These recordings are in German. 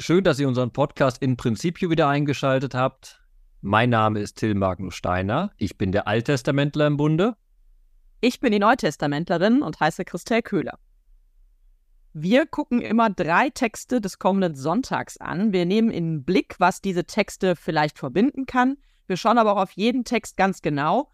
Schön, dass ihr unseren Podcast in Prinzipio wieder eingeschaltet habt. Mein Name ist Till Magnus Steiner. Ich bin der Alttestamentler im Bunde. Ich bin die Neutestamentlerin und heiße Christel Köhler. Wir gucken immer drei Texte des kommenden Sonntags an. Wir nehmen in den Blick, was diese Texte vielleicht verbinden kann. Wir schauen aber auch auf jeden Text ganz genau.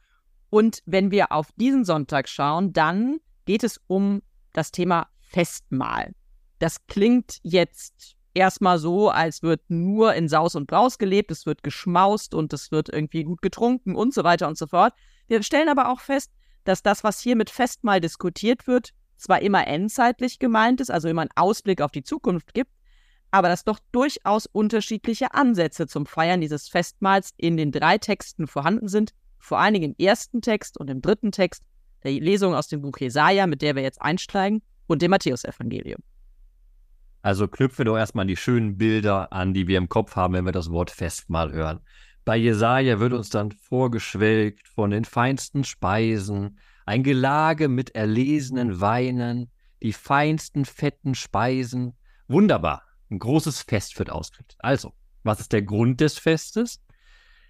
Und wenn wir auf diesen Sonntag schauen, dann geht es um das Thema Festmahl. Das klingt jetzt erstmal so, als wird nur in Saus und Braus gelebt, es wird geschmaust und es wird irgendwie gut getrunken und so weiter und so fort. Wir stellen aber auch fest, dass das, was hier mit Festmahl diskutiert wird, zwar immer endzeitlich gemeint ist, also immer einen Ausblick auf die Zukunft gibt, aber dass doch durchaus unterschiedliche Ansätze zum Feiern dieses Festmahls in den drei Texten vorhanden sind, vor allen Dingen im ersten Text und im dritten Text, der Lesung aus dem Buch Jesaja, mit der wir jetzt einsteigen, und dem Matthäusevangelium. Also knüpfe doch erstmal die schönen Bilder an, die wir im Kopf haben, wenn wir das Wort Festmahl hören. Bei Jesaja wird uns dann vorgeschwelgt von den feinsten Speisen, ein Gelage mit erlesenen Weinen, die feinsten fetten Speisen. Wunderbar. Ein großes Fest wird ausgerichtet. Also, was ist der Grund des Festes?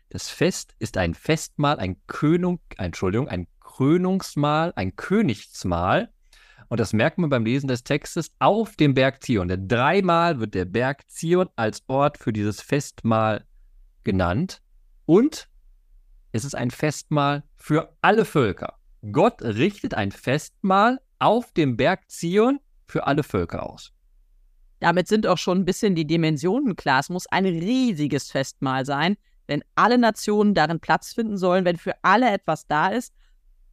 Das Fest ist ein Festmahl, ein Könung, Entschuldigung, ein Krönungsmahl, ein Königsmahl, und das merkt man beim Lesen des Textes auf dem Berg Zion. Denn dreimal wird der Berg Zion als Ort für dieses Festmahl genannt. Und es ist ein Festmahl für alle Völker. Gott richtet ein Festmahl auf dem Berg Zion für alle Völker aus. Damit sind auch schon ein bisschen die Dimensionen klar. Es muss ein riesiges Festmahl sein, wenn alle Nationen darin Platz finden sollen, wenn für alle etwas da ist.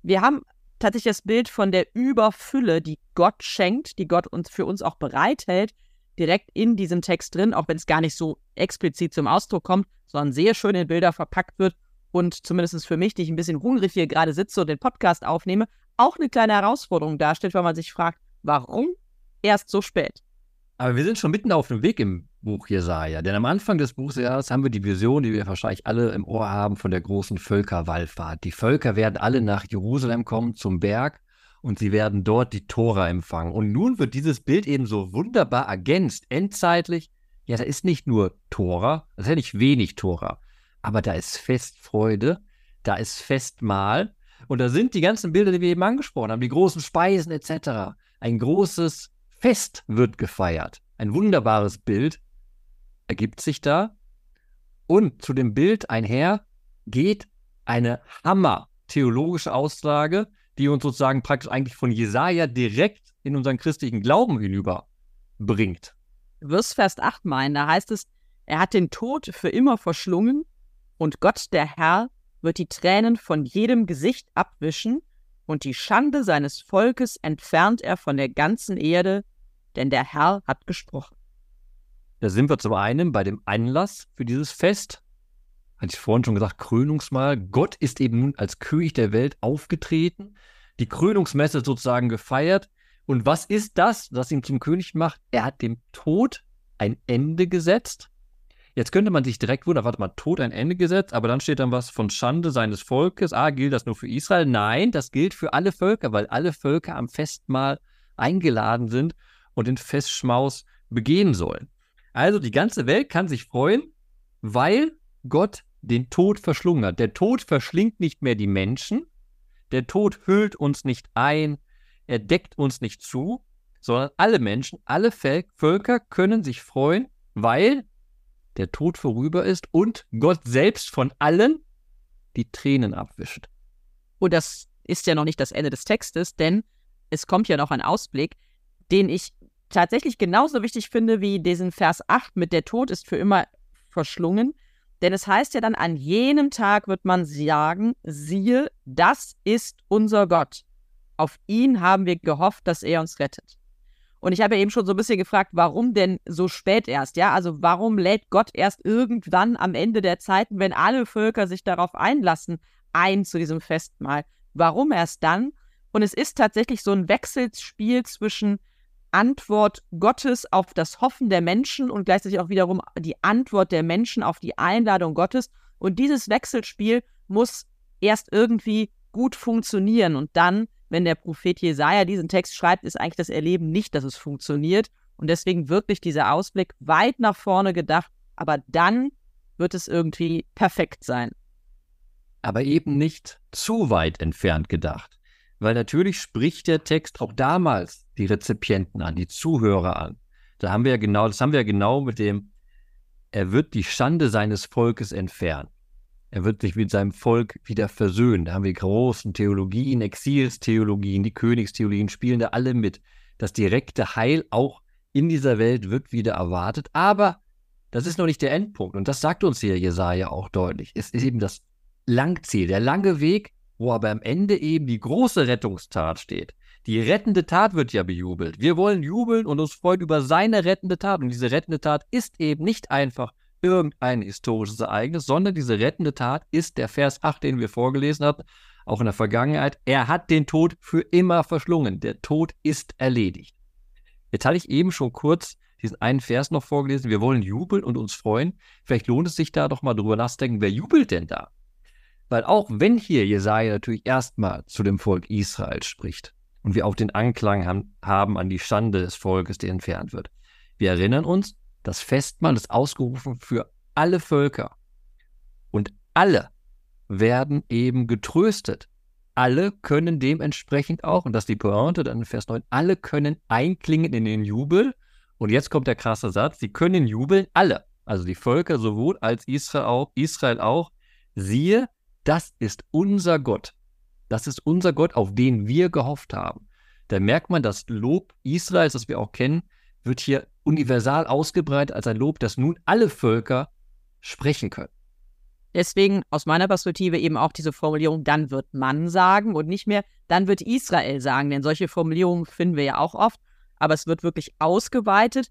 Wir haben tatsächlich das Bild von der Überfülle, die Gott schenkt, die Gott uns für uns auch bereithält, direkt in diesem Text drin, auch wenn es gar nicht so explizit zum Ausdruck kommt, sondern sehr schön in Bilder verpackt wird und zumindest für mich, die ich ein bisschen hungrig hier gerade sitze und den Podcast aufnehme, auch eine kleine Herausforderung darstellt, weil man sich fragt, warum erst so spät? Aber wir sind schon mitten auf dem Weg im Buch Jesaja. Denn am Anfang des Buches haben wir die Vision, die wir wahrscheinlich alle im Ohr haben, von der großen Völkerwallfahrt. Die Völker werden alle nach Jerusalem kommen, zum Berg, und sie werden dort die Tora empfangen. Und nun wird dieses Bild eben so wunderbar ergänzt, endzeitlich. Ja, da ist nicht nur Tora, das ist ja nicht wenig Tora, aber da ist Festfreude, da ist Festmahl. Und da sind die ganzen Bilder, die wir eben angesprochen haben, die großen Speisen etc. Ein großes Fest wird gefeiert. Ein wunderbares Bild ergibt sich da. Und zu dem Bild einher geht eine Hammer-theologische Aussage, die uns sozusagen praktisch eigentlich von Jesaja direkt in unseren christlichen Glauben hinüber bringt. Wirst Vers 8 meinen, da heißt es, er hat den Tod für immer verschlungen und Gott der Herr wird die Tränen von jedem Gesicht abwischen und die Schande seines Volkes entfernt er von der ganzen Erde, denn der Herr hat gesprochen. Da sind wir zum einen bei dem Anlass für dieses Fest. Hatte ich vorhin schon gesagt, Krönungsmahl. Gott ist eben nun als König der Welt aufgetreten, die Krönungsmesse sozusagen gefeiert. Und was ist das, was ihn zum König macht? Er hat dem Tod ein Ende gesetzt. Jetzt könnte man sich direkt wundern, warte mal, Tod ein Ende gesetzt, aber dann steht dann was von Schande seines Volkes. Ah, gilt das nur für Israel? Nein, das gilt für alle Völker, weil alle Völker am Festmahl eingeladen sind und den Festschmaus begehen sollen. Also die ganze Welt kann sich freuen, weil Gott den Tod verschlungen hat. Der Tod verschlingt nicht mehr die Menschen, der Tod hüllt uns nicht ein, er deckt uns nicht zu, sondern alle Menschen, alle Völker können sich freuen, weil der Tod vorüber ist und Gott selbst von allen die Tränen abwischt. Und das ist ja noch nicht das Ende des Textes, denn es kommt ja noch ein Ausblick, den ich tatsächlich genauso wichtig finde wie diesen Vers 8 mit der Tod ist für immer verschlungen. Denn es heißt ja dann, an jenem Tag wird man sagen, siehe, das ist unser Gott. Auf ihn haben wir gehofft, dass er uns rettet. Und ich habe ja eben schon so ein bisschen gefragt, warum denn so spät erst? Ja, also warum lädt Gott erst irgendwann am Ende der Zeiten, wenn alle Völker sich darauf einlassen, ein zu diesem Festmahl? Warum erst dann? Und es ist tatsächlich so ein Wechselspiel zwischen Antwort Gottes auf das Hoffen der Menschen und gleichzeitig auch wiederum die Antwort der Menschen auf die Einladung Gottes. Und dieses Wechselspiel muss erst irgendwie gut funktionieren. Und dann, wenn der Prophet Jesaja diesen Text schreibt, ist eigentlich das Erleben nicht, dass es funktioniert. Und deswegen wirklich dieser Ausblick weit nach vorne gedacht, aber dann wird es irgendwie perfekt sein. Aber eben nicht zu weit entfernt gedacht. Weil natürlich spricht der Text auch damals die Rezipienten an, die Zuhörer an. Da haben wir ja genau, das haben wir ja genau mit dem, er wird die Schande seines Volkes entfernen. Er wird sich mit seinem Volk wieder versöhnen. Da haben wir großen Theologien, Exilstheologien, die Königstheologien spielen da alle mit. Das direkte Heil auch in dieser Welt wird wieder erwartet. Aber das ist noch nicht der Endpunkt. Und das sagt uns hier Jesaja auch deutlich. Es ist eben das Langziel, der lange Weg, wo aber am Ende eben die große Rettungstat steht. Die rettende Tat wird ja bejubelt. Wir wollen jubeln und uns freuen über seine rettende Tat. Und diese rettende Tat ist eben nicht einfach irgendein historisches Ereignis, sondern diese rettende Tat ist der Vers 8, den wir vorgelesen haben, auch in der Vergangenheit. Er hat den Tod für immer verschlungen. Der Tod ist erledigt. Jetzt hatte ich eben schon kurz diesen einen Vers noch vorgelesen. Wir wollen jubeln und uns freuen. Vielleicht lohnt es sich da doch mal drüber nachzudenken, wer jubelt denn da? Weil auch wenn hier Jesaja natürlich erstmal zu dem Volk Israel spricht und wir auch den Anklang haben, haben an die Schande des Volkes, der entfernt wird, wir erinnern uns, das Festmahl ist ausgerufen für alle Völker. Und alle werden eben getröstet. Alle können dementsprechend auch, und das ist die Pointe dann in Vers 9, alle können einklingen in den Jubel. Und jetzt kommt der krasse Satz, sie können jubeln, alle. Also die Völker sowohl als Israel auch, Israel auch. Siehe, das ist unser Gott. Das ist unser Gott, auf den wir gehofft haben. Da merkt man, das Lob Israels, das wir auch kennen, wird hier universal ausgebreitet als ein Lob, das nun alle Völker sprechen können. Deswegen aus meiner Perspektive eben auch diese Formulierung, dann wird man sagen und nicht mehr, dann wird Israel sagen, denn solche Formulierungen finden wir ja auch oft, aber es wird wirklich ausgeweitet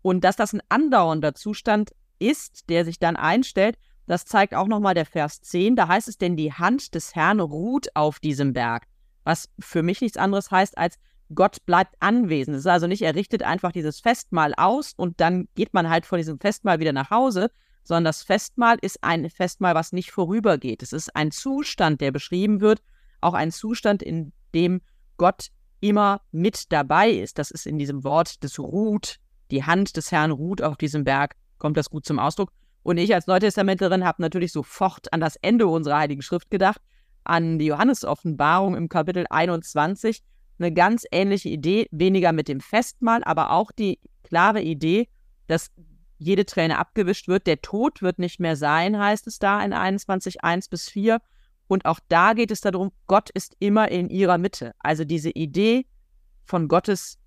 und dass das ein andauernder Zustand ist, der sich dann einstellt, das zeigt auch nochmal der Vers 10, da heißt es denn, die Hand des Herrn ruht auf diesem Berg, was für mich nichts anderes heißt als, Gott bleibt anwesend. Es ist also nicht, er richtet einfach dieses Festmahl aus und dann geht man halt von diesem Festmahl wieder nach Hause, sondern das Festmahl ist ein Festmahl, was nicht vorübergeht. Es ist ein Zustand, der beschrieben wird, auch ein Zustand, in dem Gott immer mit dabei ist. Das ist in diesem Wort des Ruht, die Hand des Herrn ruht auf diesem Berg, kommt das gut zum Ausdruck. Und ich als Neutestamentlerin habe natürlich sofort an das Ende unserer Heiligen Schrift gedacht, an die Johannesoffenbarung im Kapitel 21, eine ganz ähnliche Idee, weniger mit dem Festmahl, aber auch die klare Idee, dass jede Träne abgewischt wird. Der Tod wird nicht mehr sein, heißt es da in 21, 1 bis 4. Und auch da geht es darum, Gott ist immer in ihrer Mitte. Also diese Idee von Gottes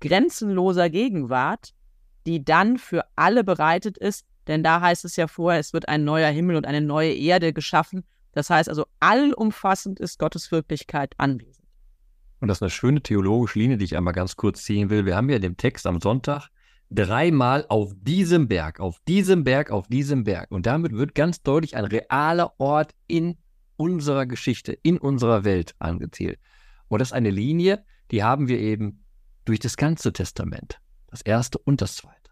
grenzenloser Gegenwart, die dann für alle bereitet ist, denn da heißt es ja vorher, es wird ein neuer Himmel und eine neue Erde geschaffen. Das heißt also, allumfassend ist Gottes Wirklichkeit anwesend. Und das ist eine schöne theologische Linie, die ich einmal ganz kurz ziehen will. Wir haben ja in dem Text am Sonntag dreimal auf diesem Berg, auf diesem Berg, auf diesem Berg. Und damit wird ganz deutlich ein realer Ort in unserer Geschichte, in unserer Welt angezählt. Und das ist eine Linie, die haben wir eben durch das ganze Testament. Das erste und das zweite.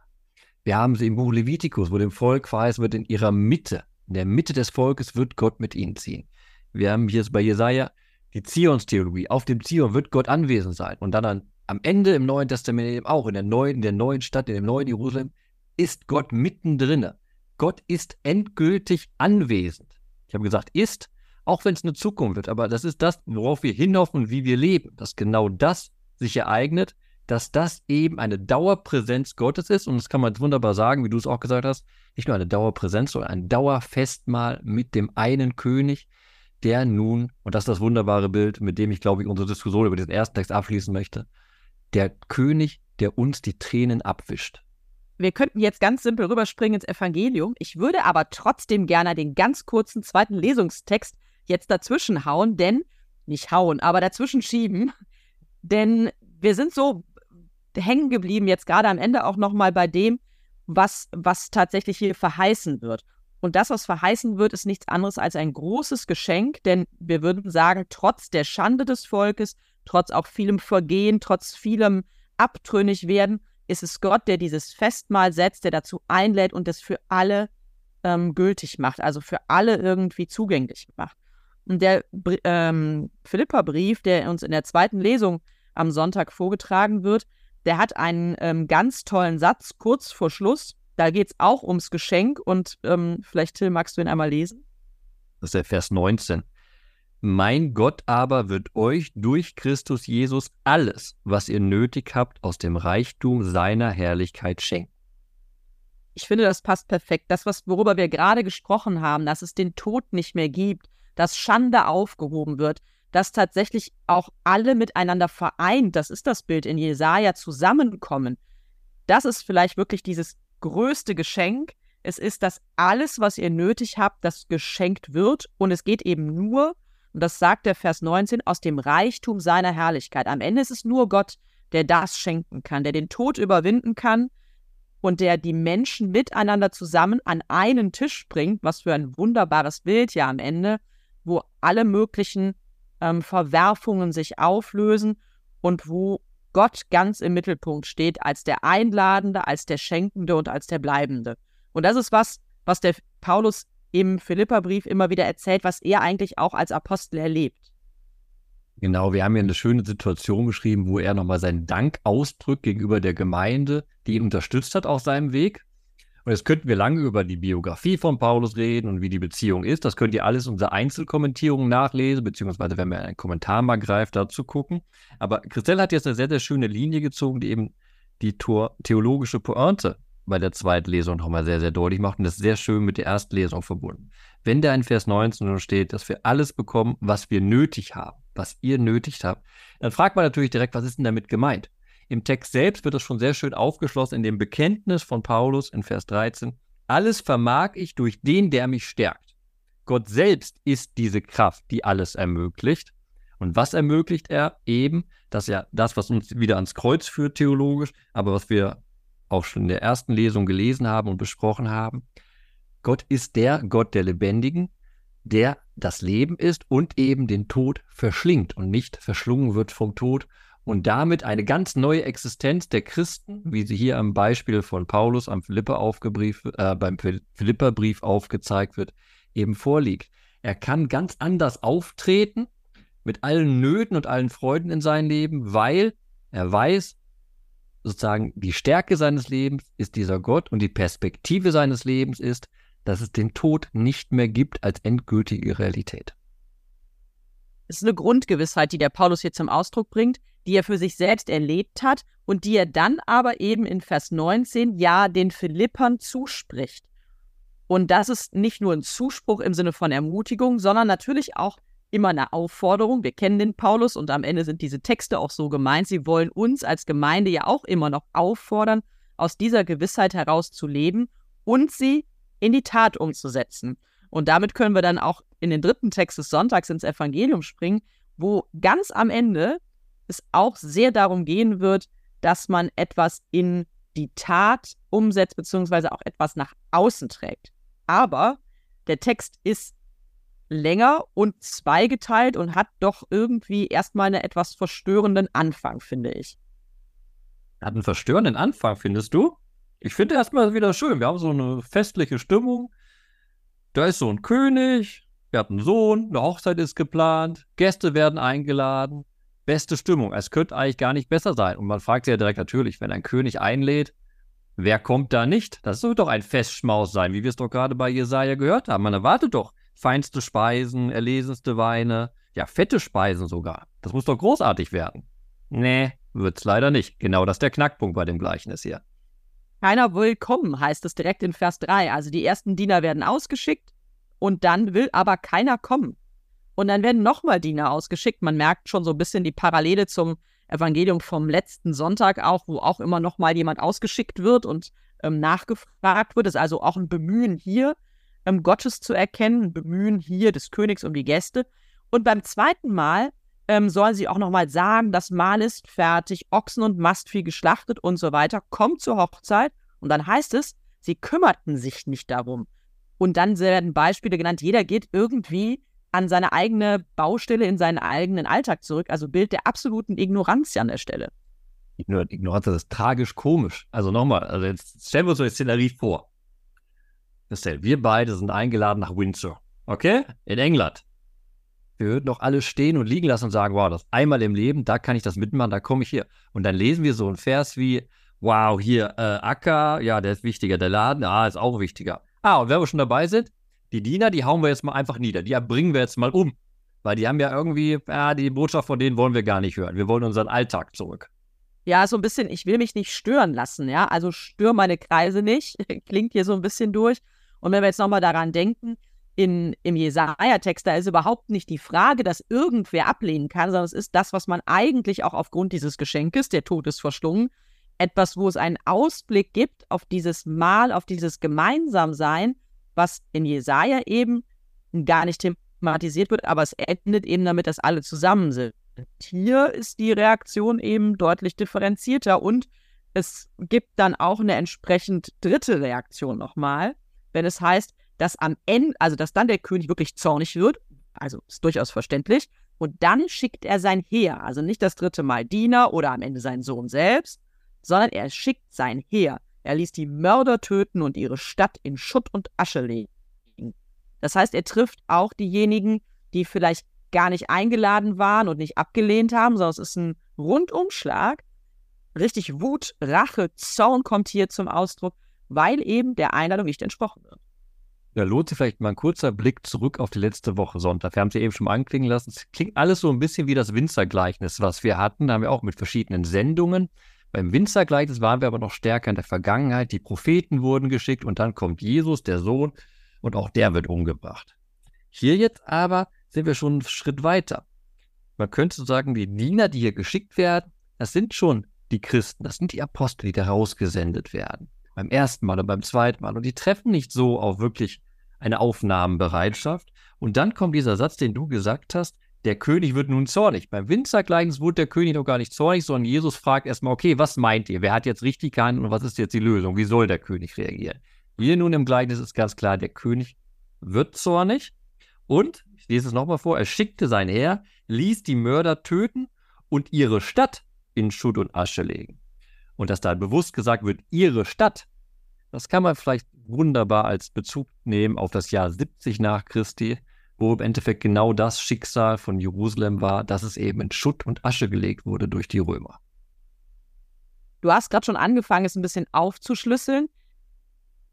Wir haben sie im Buch Levitikus, wo dem Volk verheißen wird, in ihrer Mitte, in der Mitte des Volkes wird Gott mit ihnen ziehen. Wir haben hier bei Jesaja die Zionstheologie. Auf dem Zion wird Gott anwesend sein. Und dann an, am Ende im Neuen Testament eben auch, in der neuen, in der neuen Stadt, in dem neuen Jerusalem, ist Gott mittendrin. Gott ist endgültig anwesend. Ich habe gesagt, ist, auch wenn es eine Zukunft wird, aber das ist das, worauf wir hinhoffen wie wir leben, dass genau das sich ereignet, dass das eben eine Dauerpräsenz Gottes ist. Und das kann man wunderbar sagen, wie du es auch gesagt hast, nicht nur eine Dauerpräsenz, sondern ein Dauerfestmahl mit dem einen König, der nun, und das ist das wunderbare Bild, mit dem ich glaube ich unsere Diskussion über diesen ersten Text abschließen möchte, der König, der uns die Tränen abwischt. Wir könnten jetzt ganz simpel rüberspringen ins Evangelium. Ich würde aber trotzdem gerne den ganz kurzen zweiten Lesungstext jetzt dazwischen hauen, denn, nicht hauen, aber dazwischen schieben, denn wir sind so hängen geblieben, jetzt gerade am Ende auch nochmal bei dem, was, was tatsächlich hier verheißen wird. Und das, was verheißen wird, ist nichts anderes als ein großes Geschenk, denn wir würden sagen, trotz der Schande des Volkes, trotz auch vielem Vergehen, trotz vielem abtrünnig werden, ist es Gott, der dieses Festmahl setzt, der dazu einlädt und das für alle ähm, gültig macht, also für alle irgendwie zugänglich macht. Und der ähm, Philippa-Brief, der uns in der zweiten Lesung am Sonntag vorgetragen wird, der hat einen ähm, ganz tollen Satz kurz vor Schluss. Da geht es auch ums Geschenk und ähm, vielleicht, Till, magst du ihn einmal lesen? Das ist der Vers 19. Mein Gott aber wird euch durch Christus Jesus alles, was ihr nötig habt, aus dem Reichtum seiner Herrlichkeit schenken. Ich finde, das passt perfekt. Das, was, worüber wir gerade gesprochen haben, dass es den Tod nicht mehr gibt, dass Schande aufgehoben wird, dass tatsächlich auch alle miteinander vereint, das ist das Bild in Jesaja, zusammenkommen. Das ist vielleicht wirklich dieses größte Geschenk. Es ist, dass alles, was ihr nötig habt, das geschenkt wird. Und es geht eben nur, und das sagt der Vers 19, aus dem Reichtum seiner Herrlichkeit. Am Ende ist es nur Gott, der das schenken kann, der den Tod überwinden kann und der die Menschen miteinander zusammen an einen Tisch bringt. Was für ein wunderbares Bild ja am Ende, wo alle möglichen ähm, Verwerfungen sich auflösen und wo Gott ganz im Mittelpunkt steht als der Einladende, als der Schenkende und als der Bleibende. Und das ist was, was der Paulus im Philipperbrief immer wieder erzählt, was er eigentlich auch als Apostel erlebt. Genau, wir haben hier eine schöne Situation beschrieben, wo er nochmal seinen Dank ausdrückt gegenüber der Gemeinde, die ihn unterstützt hat auf seinem Weg. Und jetzt könnten wir lange über die Biografie von Paulus reden und wie die Beziehung ist. Das könnt ihr alles in unserer Einzelkommentierung nachlesen, beziehungsweise wenn man einen Kommentar mal greift, dazu gucken. Aber Christelle hat jetzt eine sehr, sehr schöne Linie gezogen, die eben die theologische Pointe bei der Zweitlesung nochmal sehr, sehr deutlich macht. Und das ist sehr schön mit der Erstlesung verbunden. Wenn da in Vers 19 steht, dass wir alles bekommen, was wir nötig haben, was ihr nötig habt, dann fragt man natürlich direkt, was ist denn damit gemeint? Im Text selbst wird das schon sehr schön aufgeschlossen in dem Bekenntnis von Paulus in Vers 13. Alles vermag ich durch den, der mich stärkt. Gott selbst ist diese Kraft, die alles ermöglicht. Und was ermöglicht er? Eben, dass er das, was uns wieder ans Kreuz führt, theologisch, aber was wir auch schon in der ersten Lesung gelesen haben und besprochen haben. Gott ist der Gott der Lebendigen, der das Leben ist und eben den Tod verschlingt und nicht verschlungen wird vom Tod und damit eine ganz neue Existenz der Christen, wie sie hier am Beispiel von Paulus am Philippa äh, beim Philipperbrief aufgezeigt wird, eben vorliegt. Er kann ganz anders auftreten mit allen Nöten und allen Freuden in seinem Leben, weil er weiß, sozusagen die Stärke seines Lebens ist dieser Gott und die Perspektive seines Lebens ist, dass es den Tod nicht mehr gibt als endgültige Realität. Es ist eine Grundgewissheit, die der Paulus hier zum Ausdruck bringt, die er für sich selbst erlebt hat und die er dann aber eben in Vers 19 ja den Philippern zuspricht. Und das ist nicht nur ein Zuspruch im Sinne von Ermutigung, sondern natürlich auch immer eine Aufforderung. Wir kennen den Paulus und am Ende sind diese Texte auch so gemeint. Sie wollen uns als Gemeinde ja auch immer noch auffordern, aus dieser Gewissheit heraus zu leben und sie in die Tat umzusetzen. Und damit können wir dann auch in den dritten Text des Sonntags ins Evangelium springen, wo ganz am Ende es auch sehr darum gehen wird, dass man etwas in die Tat umsetzt, beziehungsweise auch etwas nach außen trägt. Aber der Text ist länger und zweigeteilt und hat doch irgendwie erstmal einen etwas verstörenden Anfang, finde ich. Hat einen verstörenden Anfang, findest du? Ich finde erstmal wieder schön. Wir haben so eine festliche Stimmung. Da ist so ein König, wir haben einen Sohn, eine Hochzeit ist geplant, Gäste werden eingeladen beste Stimmung. Es könnte eigentlich gar nicht besser sein. Und man fragt sich ja direkt natürlich, wenn ein König einlädt, wer kommt da nicht? Das soll doch ein Festschmaus sein, wie wir es doch gerade bei Jesaja gehört haben. Man erwartet doch feinste Speisen, erlesenste Weine, ja, fette Speisen sogar. Das muss doch großartig werden. Nee, wird's leider nicht. Genau das ist der Knackpunkt bei dem Gleichnis hier. Keiner will kommen, heißt es direkt in Vers 3. Also die ersten Diener werden ausgeschickt und dann will aber keiner kommen. Und dann werden nochmal Diener ausgeschickt. Man merkt schon so ein bisschen die Parallele zum Evangelium vom letzten Sonntag auch, wo auch immer nochmal jemand ausgeschickt wird und ähm, nachgefragt wird. Es ist also auch ein Bemühen hier, ähm, Gottes zu erkennen, ein Bemühen hier des Königs um die Gäste. Und beim zweiten Mal ähm, sollen sie auch nochmal sagen, das Mahl ist fertig, Ochsen und Mastvieh geschlachtet und so weiter. Kommt zur Hochzeit. Und dann heißt es, sie kümmerten sich nicht darum. Und dann werden Beispiele genannt, jeder geht irgendwie an seine eigene Baustelle, in seinen eigenen Alltag zurück. Also Bild der absoluten Ignoranz an der Stelle. Ignoranz, das ist tragisch komisch. Also nochmal, also jetzt stellen wir uns so die Szenerie vor. Wir beide sind eingeladen nach Windsor. Okay? In England. Wir würden doch alle stehen und liegen lassen und sagen, wow, das einmal im Leben, da kann ich das mitmachen, da komme ich hier. Und dann lesen wir so einen Vers wie, wow, hier, äh, Acker, ja, der ist wichtiger, der Laden, ah, ist auch wichtiger. Ah, und wenn wir schon dabei sind, die Diener, die hauen wir jetzt mal einfach nieder, die bringen wir jetzt mal um. Weil die haben ja irgendwie, ja, die Botschaft von denen wollen wir gar nicht hören. Wir wollen unseren Alltag zurück. Ja, so ein bisschen, ich will mich nicht stören lassen, ja. Also stör meine Kreise nicht. Klingt hier so ein bisschen durch. Und wenn wir jetzt nochmal daran denken, in, im Jesaja-Text, da ist überhaupt nicht die Frage, dass irgendwer ablehnen kann, sondern es ist das, was man eigentlich auch aufgrund dieses Geschenkes, der Tod ist verschlungen, etwas, wo es einen Ausblick gibt auf dieses Mal, auf dieses Gemeinsamsein, was in Jesaja eben gar nicht thematisiert wird, aber es endet eben damit, dass alle zusammen sind. Hier ist die Reaktion eben deutlich differenzierter und es gibt dann auch eine entsprechend dritte Reaktion nochmal, wenn es heißt, dass am Ende, also dass dann der König wirklich zornig wird, also ist durchaus verständlich, und dann schickt er sein Heer, also nicht das dritte Mal Diener oder am Ende seinen Sohn selbst, sondern er schickt sein Heer. Er ließ die Mörder töten und ihre Stadt in Schutt und Asche legen. Das heißt, er trifft auch diejenigen, die vielleicht gar nicht eingeladen waren und nicht abgelehnt haben, sondern es ist ein Rundumschlag. Richtig Wut, Rache, Zorn kommt hier zum Ausdruck, weil eben der Einladung nicht entsprochen wird. Da lohnt sich vielleicht mal ein kurzer Blick zurück auf die letzte Woche Sonntag. Wir haben es ja eben schon anklingen lassen. Es klingt alles so ein bisschen wie das Winzergleichnis, was wir hatten. Da haben wir auch mit verschiedenen Sendungen. Beim Winzergleichnis waren wir aber noch stärker in der Vergangenheit. Die Propheten wurden geschickt und dann kommt Jesus, der Sohn, und auch der wird umgebracht. Hier jetzt aber sind wir schon einen Schritt weiter. Man könnte sagen, die Diener, die hier geschickt werden, das sind schon die Christen, das sind die Apostel, die da rausgesendet werden beim ersten Mal und beim zweiten Mal. Und die treffen nicht so auf wirklich eine Aufnahmenbereitschaft. Und dann kommt dieser Satz, den du gesagt hast, der König wird nun zornig. Beim Windzergleichnis wurde der König noch gar nicht zornig, sondern Jesus fragt erstmal, okay, was meint ihr? Wer hat jetzt richtig gehandelt und was ist jetzt die Lösung? Wie soll der König reagieren? Hier nun im Gleichnis ist ganz klar, der König wird zornig und, ich lese es nochmal vor, er schickte sein Heer, ließ die Mörder töten und ihre Stadt in Schutt und Asche legen und dass da bewusst gesagt wird, ihre Stadt, das kann man vielleicht wunderbar als Bezug nehmen auf das Jahr 70 nach Christi, wo im Endeffekt genau das Schicksal von Jerusalem war, dass es eben in Schutt und Asche gelegt wurde durch die Römer. Du hast gerade schon angefangen, es ein bisschen aufzuschlüsseln.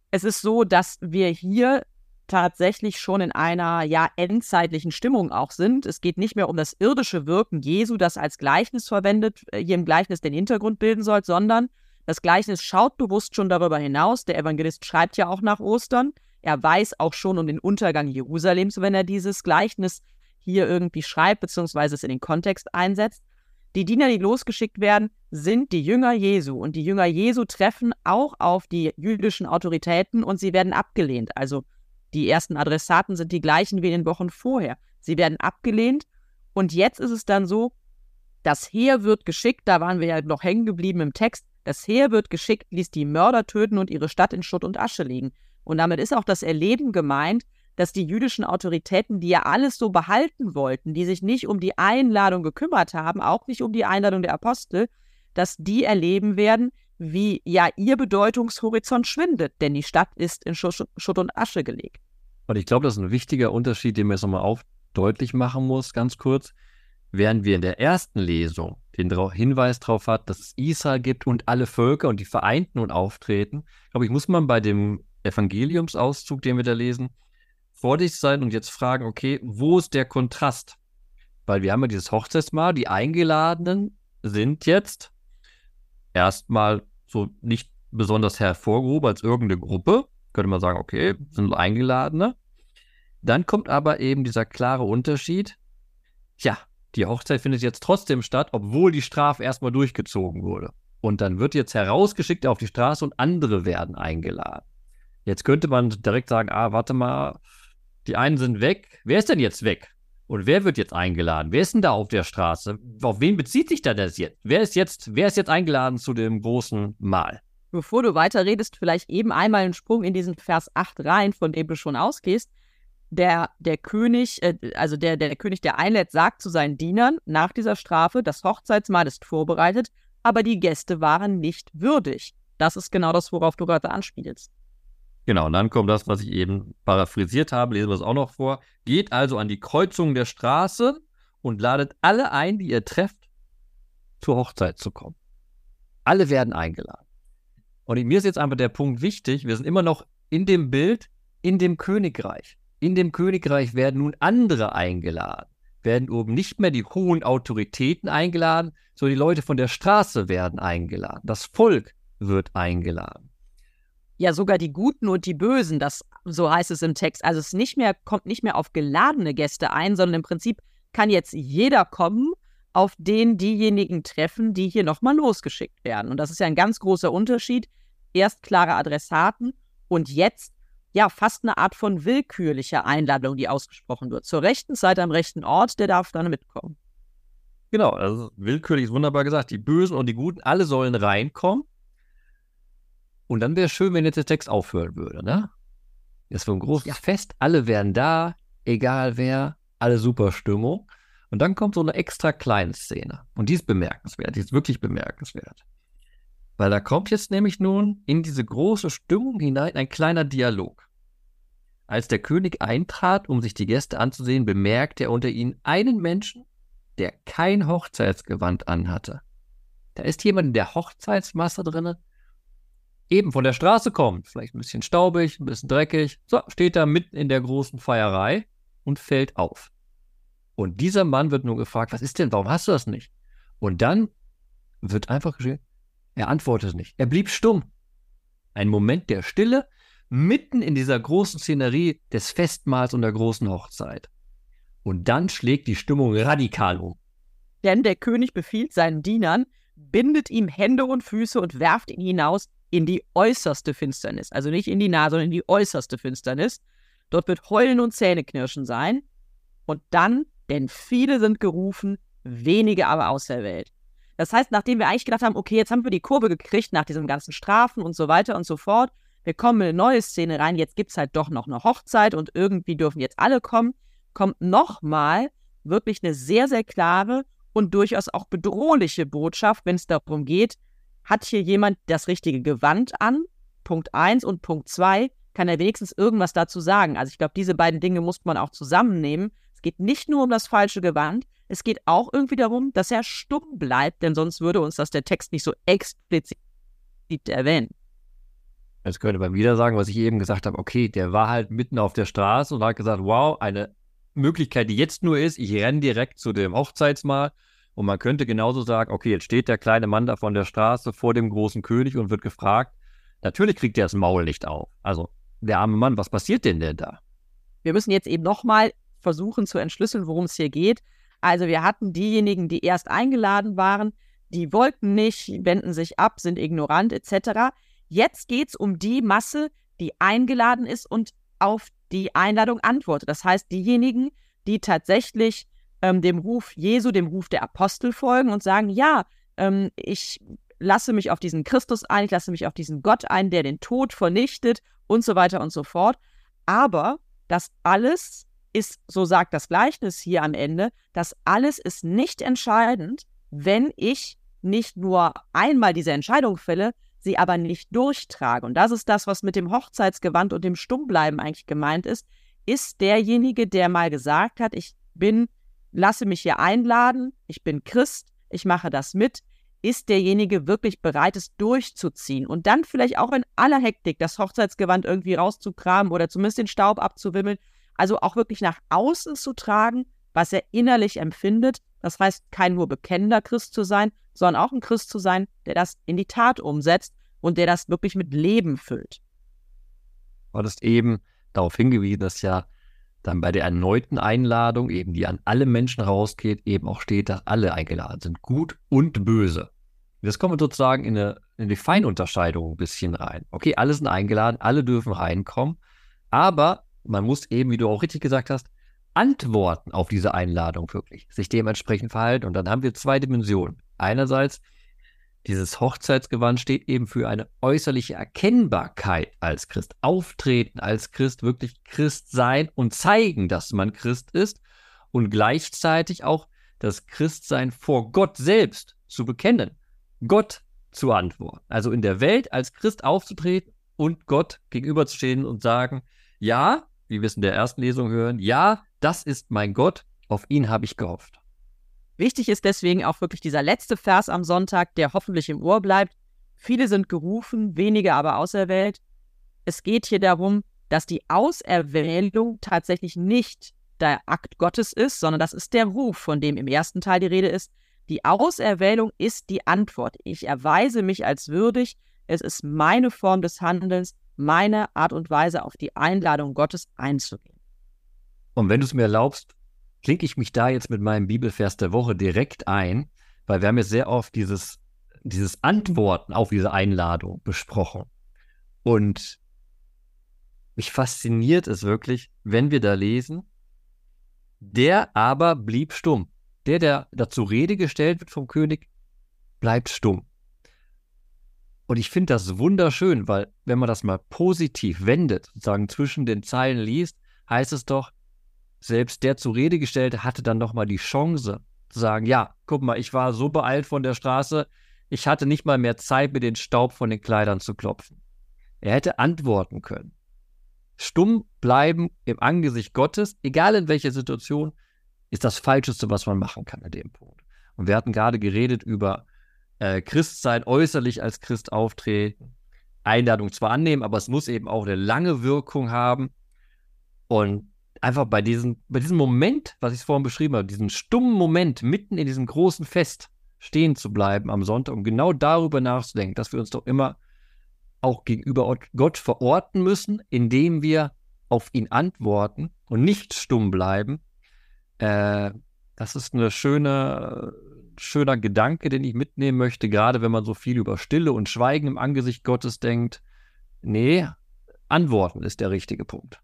Es ist so, dass wir hier tatsächlich schon in einer ja endzeitlichen Stimmung auch sind. Es geht nicht mehr um das irdische Wirken Jesu, das als Gleichnis verwendet, äh, hier im Gleichnis den Hintergrund bilden soll, sondern das Gleichnis schaut bewusst schon darüber hinaus. Der Evangelist schreibt ja auch nach Ostern. Er weiß auch schon um den Untergang Jerusalems, wenn er dieses Gleichnis hier irgendwie schreibt, beziehungsweise es in den Kontext einsetzt. Die Diener, die losgeschickt werden, sind die Jünger Jesu. Und die Jünger Jesu treffen auch auf die jüdischen Autoritäten und sie werden abgelehnt. Also die ersten Adressaten sind die gleichen wie in den Wochen vorher. Sie werden abgelehnt. Und jetzt ist es dann so, das Heer wird geschickt, da waren wir ja noch hängen geblieben im Text, das Heer wird geschickt, ließ die Mörder töten und ihre Stadt in Schutt und Asche legen. Und damit ist auch das Erleben gemeint, dass die jüdischen Autoritäten, die ja alles so behalten wollten, die sich nicht um die Einladung gekümmert haben, auch nicht um die Einladung der Apostel, dass die erleben werden, wie ja ihr Bedeutungshorizont schwindet, denn die Stadt ist in Schutt und Asche gelegt. Und ich glaube, das ist ein wichtiger Unterschied, den man jetzt nochmal deutlich machen muss, ganz kurz. Während wir in der ersten Lesung den Hinweis darauf hat, dass es Israel gibt und alle Völker und die vereinten und auftreten, glaube ich, muss man bei dem Evangeliumsauszug, den wir da lesen, vorsichtig sein und jetzt fragen, okay, wo ist der Kontrast? Weil wir haben ja dieses Hochzeitsmahl, die Eingeladenen sind jetzt erstmal so nicht besonders hervorgehoben als irgendeine Gruppe. Könnte man sagen, okay, sind Eingeladene. Dann kommt aber eben dieser klare Unterschied. Ja, die Hochzeit findet jetzt trotzdem statt, obwohl die Strafe erstmal durchgezogen wurde. Und dann wird jetzt herausgeschickt auf die Straße und andere werden eingeladen. Jetzt könnte man direkt sagen, ah, warte mal, die einen sind weg. Wer ist denn jetzt weg? Und wer wird jetzt eingeladen? Wer ist denn da auf der Straße? Auf wen bezieht sich da das jetzt? Wer ist jetzt, wer ist jetzt eingeladen zu dem großen Mahl? Bevor du weiterredest, vielleicht eben einmal einen Sprung in diesen Vers 8 rein, von dem du schon ausgehst. Der, der König, äh, also der, der König, der einlädt, sagt zu seinen Dienern nach dieser Strafe, das Hochzeitsmahl ist vorbereitet, aber die Gäste waren nicht würdig. Das ist genau das, worauf du gerade anspielst. Genau, und dann kommt das, was ich eben paraphrasiert habe, lesen wir es auch noch vor. Geht also an die Kreuzung der Straße und ladet alle ein, die ihr trefft, zur Hochzeit zu kommen. Alle werden eingeladen. Und mir ist jetzt einfach der Punkt wichtig, wir sind immer noch in dem Bild, in dem Königreich. In dem Königreich werden nun andere eingeladen. Werden oben nicht mehr die hohen Autoritäten eingeladen, sondern die Leute von der Straße werden eingeladen. Das Volk wird eingeladen. Ja, sogar die Guten und die Bösen, das so heißt es im Text. Also es nicht mehr, kommt nicht mehr auf geladene Gäste ein, sondern im Prinzip kann jetzt jeder kommen, auf den diejenigen treffen, die hier nochmal losgeschickt werden. Und das ist ja ein ganz großer Unterschied. Erst klare Adressaten und jetzt ja fast eine Art von willkürlicher Einladung, die ausgesprochen wird. Zur rechten Zeit am rechten Ort, der darf dann mitkommen. Genau, also willkürlich ist wunderbar gesagt. Die Bösen und die Guten, alle sollen reinkommen. Und dann wäre es schön, wenn jetzt der Text aufhören würde, ne? Das wird ein großes ja. Fest, alle wären da, egal wer, alle super Stimmung. Und dann kommt so eine extra kleine Szene. Und die ist bemerkenswert, die ist wirklich bemerkenswert. Weil da kommt jetzt nämlich nun in diese große Stimmung hinein ein kleiner Dialog. Als der König eintrat, um sich die Gäste anzusehen, bemerkte er unter ihnen einen Menschen, der kein Hochzeitsgewand anhatte. Da ist jemand in der Hochzeitsmasse drin, eben von der Straße kommt, vielleicht ein bisschen staubig, ein bisschen dreckig, so steht da mitten in der großen Feierei und fällt auf. Und dieser Mann wird nur gefragt, was ist denn, warum hast du das nicht? Und dann wird einfach geschehen, er antwortete nicht. Er blieb stumm. Ein Moment der Stille mitten in dieser großen Szenerie des Festmahls und der großen Hochzeit. Und dann schlägt die Stimmung radikal um. Denn der König befiehlt seinen Dienern, bindet ihm Hände und Füße und werft ihn hinaus in die äußerste Finsternis. Also nicht in die Nase, sondern in die äußerste Finsternis. Dort wird Heulen und Zähneknirschen sein. Und dann, denn viele sind gerufen, wenige aber auserwählt. Das heißt, nachdem wir eigentlich gedacht haben, okay, jetzt haben wir die Kurve gekriegt nach diesen ganzen Strafen und so weiter und so fort, wir kommen in eine neue Szene rein, jetzt gibt es halt doch noch eine Hochzeit und irgendwie dürfen jetzt alle kommen, kommt nochmal wirklich eine sehr, sehr klare und durchaus auch bedrohliche Botschaft, wenn es darum geht, hat hier jemand das richtige Gewand an? Punkt 1 und Punkt 2, kann er wenigstens irgendwas dazu sagen. Also ich glaube, diese beiden Dinge muss man auch zusammennehmen. Es geht nicht nur um das falsche Gewand, es geht auch irgendwie darum, dass er stumm bleibt, denn sonst würde uns das der Text nicht so explizit erwähnen. Jetzt könnte man wieder sagen, was ich eben gesagt habe, okay, der war halt mitten auf der Straße und hat gesagt, wow, eine Möglichkeit, die jetzt nur ist, ich renne direkt zu dem Hochzeitsmahl und man könnte genauso sagen, okay, jetzt steht der kleine Mann da von der Straße vor dem großen König und wird gefragt, natürlich kriegt er das Maul nicht auf. Also der arme Mann, was passiert denn denn da? Wir müssen jetzt eben nochmal versuchen zu entschlüsseln, worum es hier geht. Also wir hatten diejenigen, die erst eingeladen waren, die wollten nicht, wenden sich ab, sind ignorant etc. Jetzt geht es um die Masse, die eingeladen ist und auf die Einladung antwortet. Das heißt, diejenigen, die tatsächlich ähm, dem Ruf Jesu, dem Ruf der Apostel folgen und sagen, ja, ähm, ich lasse mich auf diesen Christus ein, ich lasse mich auf diesen Gott ein, der den Tod vernichtet und so weiter und so fort. Aber das alles ist, so sagt das Gleichnis hier am Ende, das alles ist nicht entscheidend, wenn ich nicht nur einmal diese Entscheidung fälle, sie aber nicht durchtrage. Und das ist das, was mit dem Hochzeitsgewand und dem Stummbleiben eigentlich gemeint ist, ist derjenige, der mal gesagt hat, ich bin, lasse mich hier einladen, ich bin Christ, ich mache das mit, ist derjenige wirklich bereit, es durchzuziehen und dann vielleicht auch in aller Hektik das Hochzeitsgewand irgendwie rauszukramen oder zumindest den Staub abzuwimmeln also auch wirklich nach außen zu tragen, was er innerlich empfindet. Das heißt, kein nur bekennender Christ zu sein, sondern auch ein Christ zu sein, der das in die Tat umsetzt und der das wirklich mit Leben füllt. Du hattest eben darauf hingewiesen, dass ja dann bei der erneuten Einladung, eben die an alle Menschen rausgeht, eben auch steht, dass alle eingeladen sind, gut und böse. Jetzt kommen wir sozusagen in, eine, in die Feinunterscheidung ein bisschen rein. Okay, alle sind eingeladen, alle dürfen reinkommen, aber man muss eben, wie du auch richtig gesagt hast, antworten auf diese Einladung wirklich, sich dementsprechend verhalten. Und dann haben wir zwei Dimensionen. Einerseits, dieses Hochzeitsgewand steht eben für eine äußerliche Erkennbarkeit als Christ. Auftreten als Christ, wirklich Christ sein und zeigen, dass man Christ ist. Und gleichzeitig auch das Christsein vor Gott selbst zu bekennen. Gott zu antworten. Also in der Welt als Christ aufzutreten und Gott gegenüberzustehen und sagen, ja, wie wir es in der ersten Lesung hören, ja, das ist mein Gott, auf ihn habe ich gehofft. Wichtig ist deswegen auch wirklich dieser letzte Vers am Sonntag, der hoffentlich im Ohr bleibt. Viele sind gerufen, wenige aber auserwählt. Es geht hier darum, dass die Auserwählung tatsächlich nicht der Akt Gottes ist, sondern das ist der Ruf, von dem im ersten Teil die Rede ist. Die Auserwählung ist die Antwort. Ich erweise mich als würdig. Es ist meine Form des Handelns, meine Art und Weise, auf die Einladung Gottes einzugehen. Und wenn du es mir erlaubst, klinke ich mich da jetzt mit meinem Bibelvers der Woche direkt ein, weil wir haben jetzt sehr oft dieses, dieses Antworten auf diese Einladung besprochen. Und mich fasziniert es wirklich, wenn wir da lesen, der aber blieb stumm. Der, der dazu Rede gestellt wird vom König, bleibt stumm. Und ich finde das wunderschön, weil wenn man das mal positiv wendet, sozusagen zwischen den Zeilen liest, heißt es doch, selbst der zur Rede gestellte hatte dann nochmal die Chance zu sagen, ja, guck mal, ich war so beeilt von der Straße, ich hatte nicht mal mehr Zeit, mir den Staub von den Kleidern zu klopfen. Er hätte antworten können. Stumm bleiben im Angesicht Gottes, egal in welcher Situation, ist das Falscheste, was man machen kann in dem Punkt. Und wir hatten gerade geredet über äh, Christsein, äußerlich als Christ auftreten, Einladung zwar annehmen, aber es muss eben auch eine lange Wirkung haben. Und einfach bei diesem, bei diesem Moment, was ich vorhin beschrieben habe, diesen stummen Moment mitten in diesem großen Fest stehen zu bleiben am Sonntag, um genau darüber nachzudenken, dass wir uns doch immer auch gegenüber Gott verorten müssen, indem wir auf ihn antworten und nicht stumm bleiben. Äh, das ist eine schöne, schöner Gedanke, den ich mitnehmen möchte, gerade wenn man so viel über Stille und Schweigen im Angesicht Gottes denkt. Nee, Antworten ist der richtige Punkt.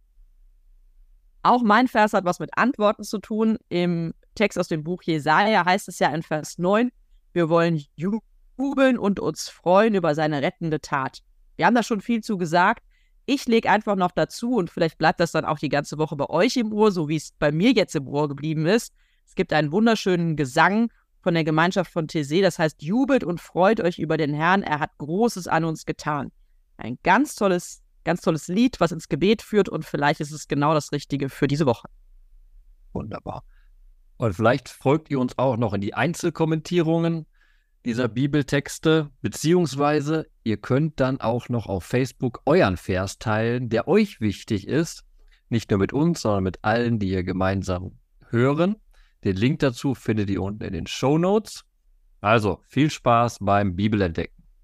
Auch mein Vers hat was mit Antworten zu tun. Im Text aus dem Buch Jesaja heißt es ja in Vers 9, wir wollen jubeln und uns freuen über seine rettende Tat. Wir haben da schon viel zu gesagt. Ich lege einfach noch dazu und vielleicht bleibt das dann auch die ganze Woche bei euch im Ohr, so wie es bei mir jetzt im Ohr geblieben ist. Es gibt einen wunderschönen Gesang von der Gemeinschaft von Thésée, das heißt, jubelt und freut euch über den Herrn, er hat Großes an uns getan. Ein ganz tolles, ganz tolles Lied, was ins Gebet führt und vielleicht ist es genau das Richtige für diese Woche. Wunderbar. Und vielleicht folgt ihr uns auch noch in die Einzelkommentierungen dieser Bibeltexte, beziehungsweise ihr könnt dann auch noch auf Facebook euren Vers teilen, der euch wichtig ist. Nicht nur mit uns, sondern mit allen, die ihr gemeinsam hören. Den Link dazu findet ihr unten in den Show Notes. Also viel Spaß beim Bibelentdecken.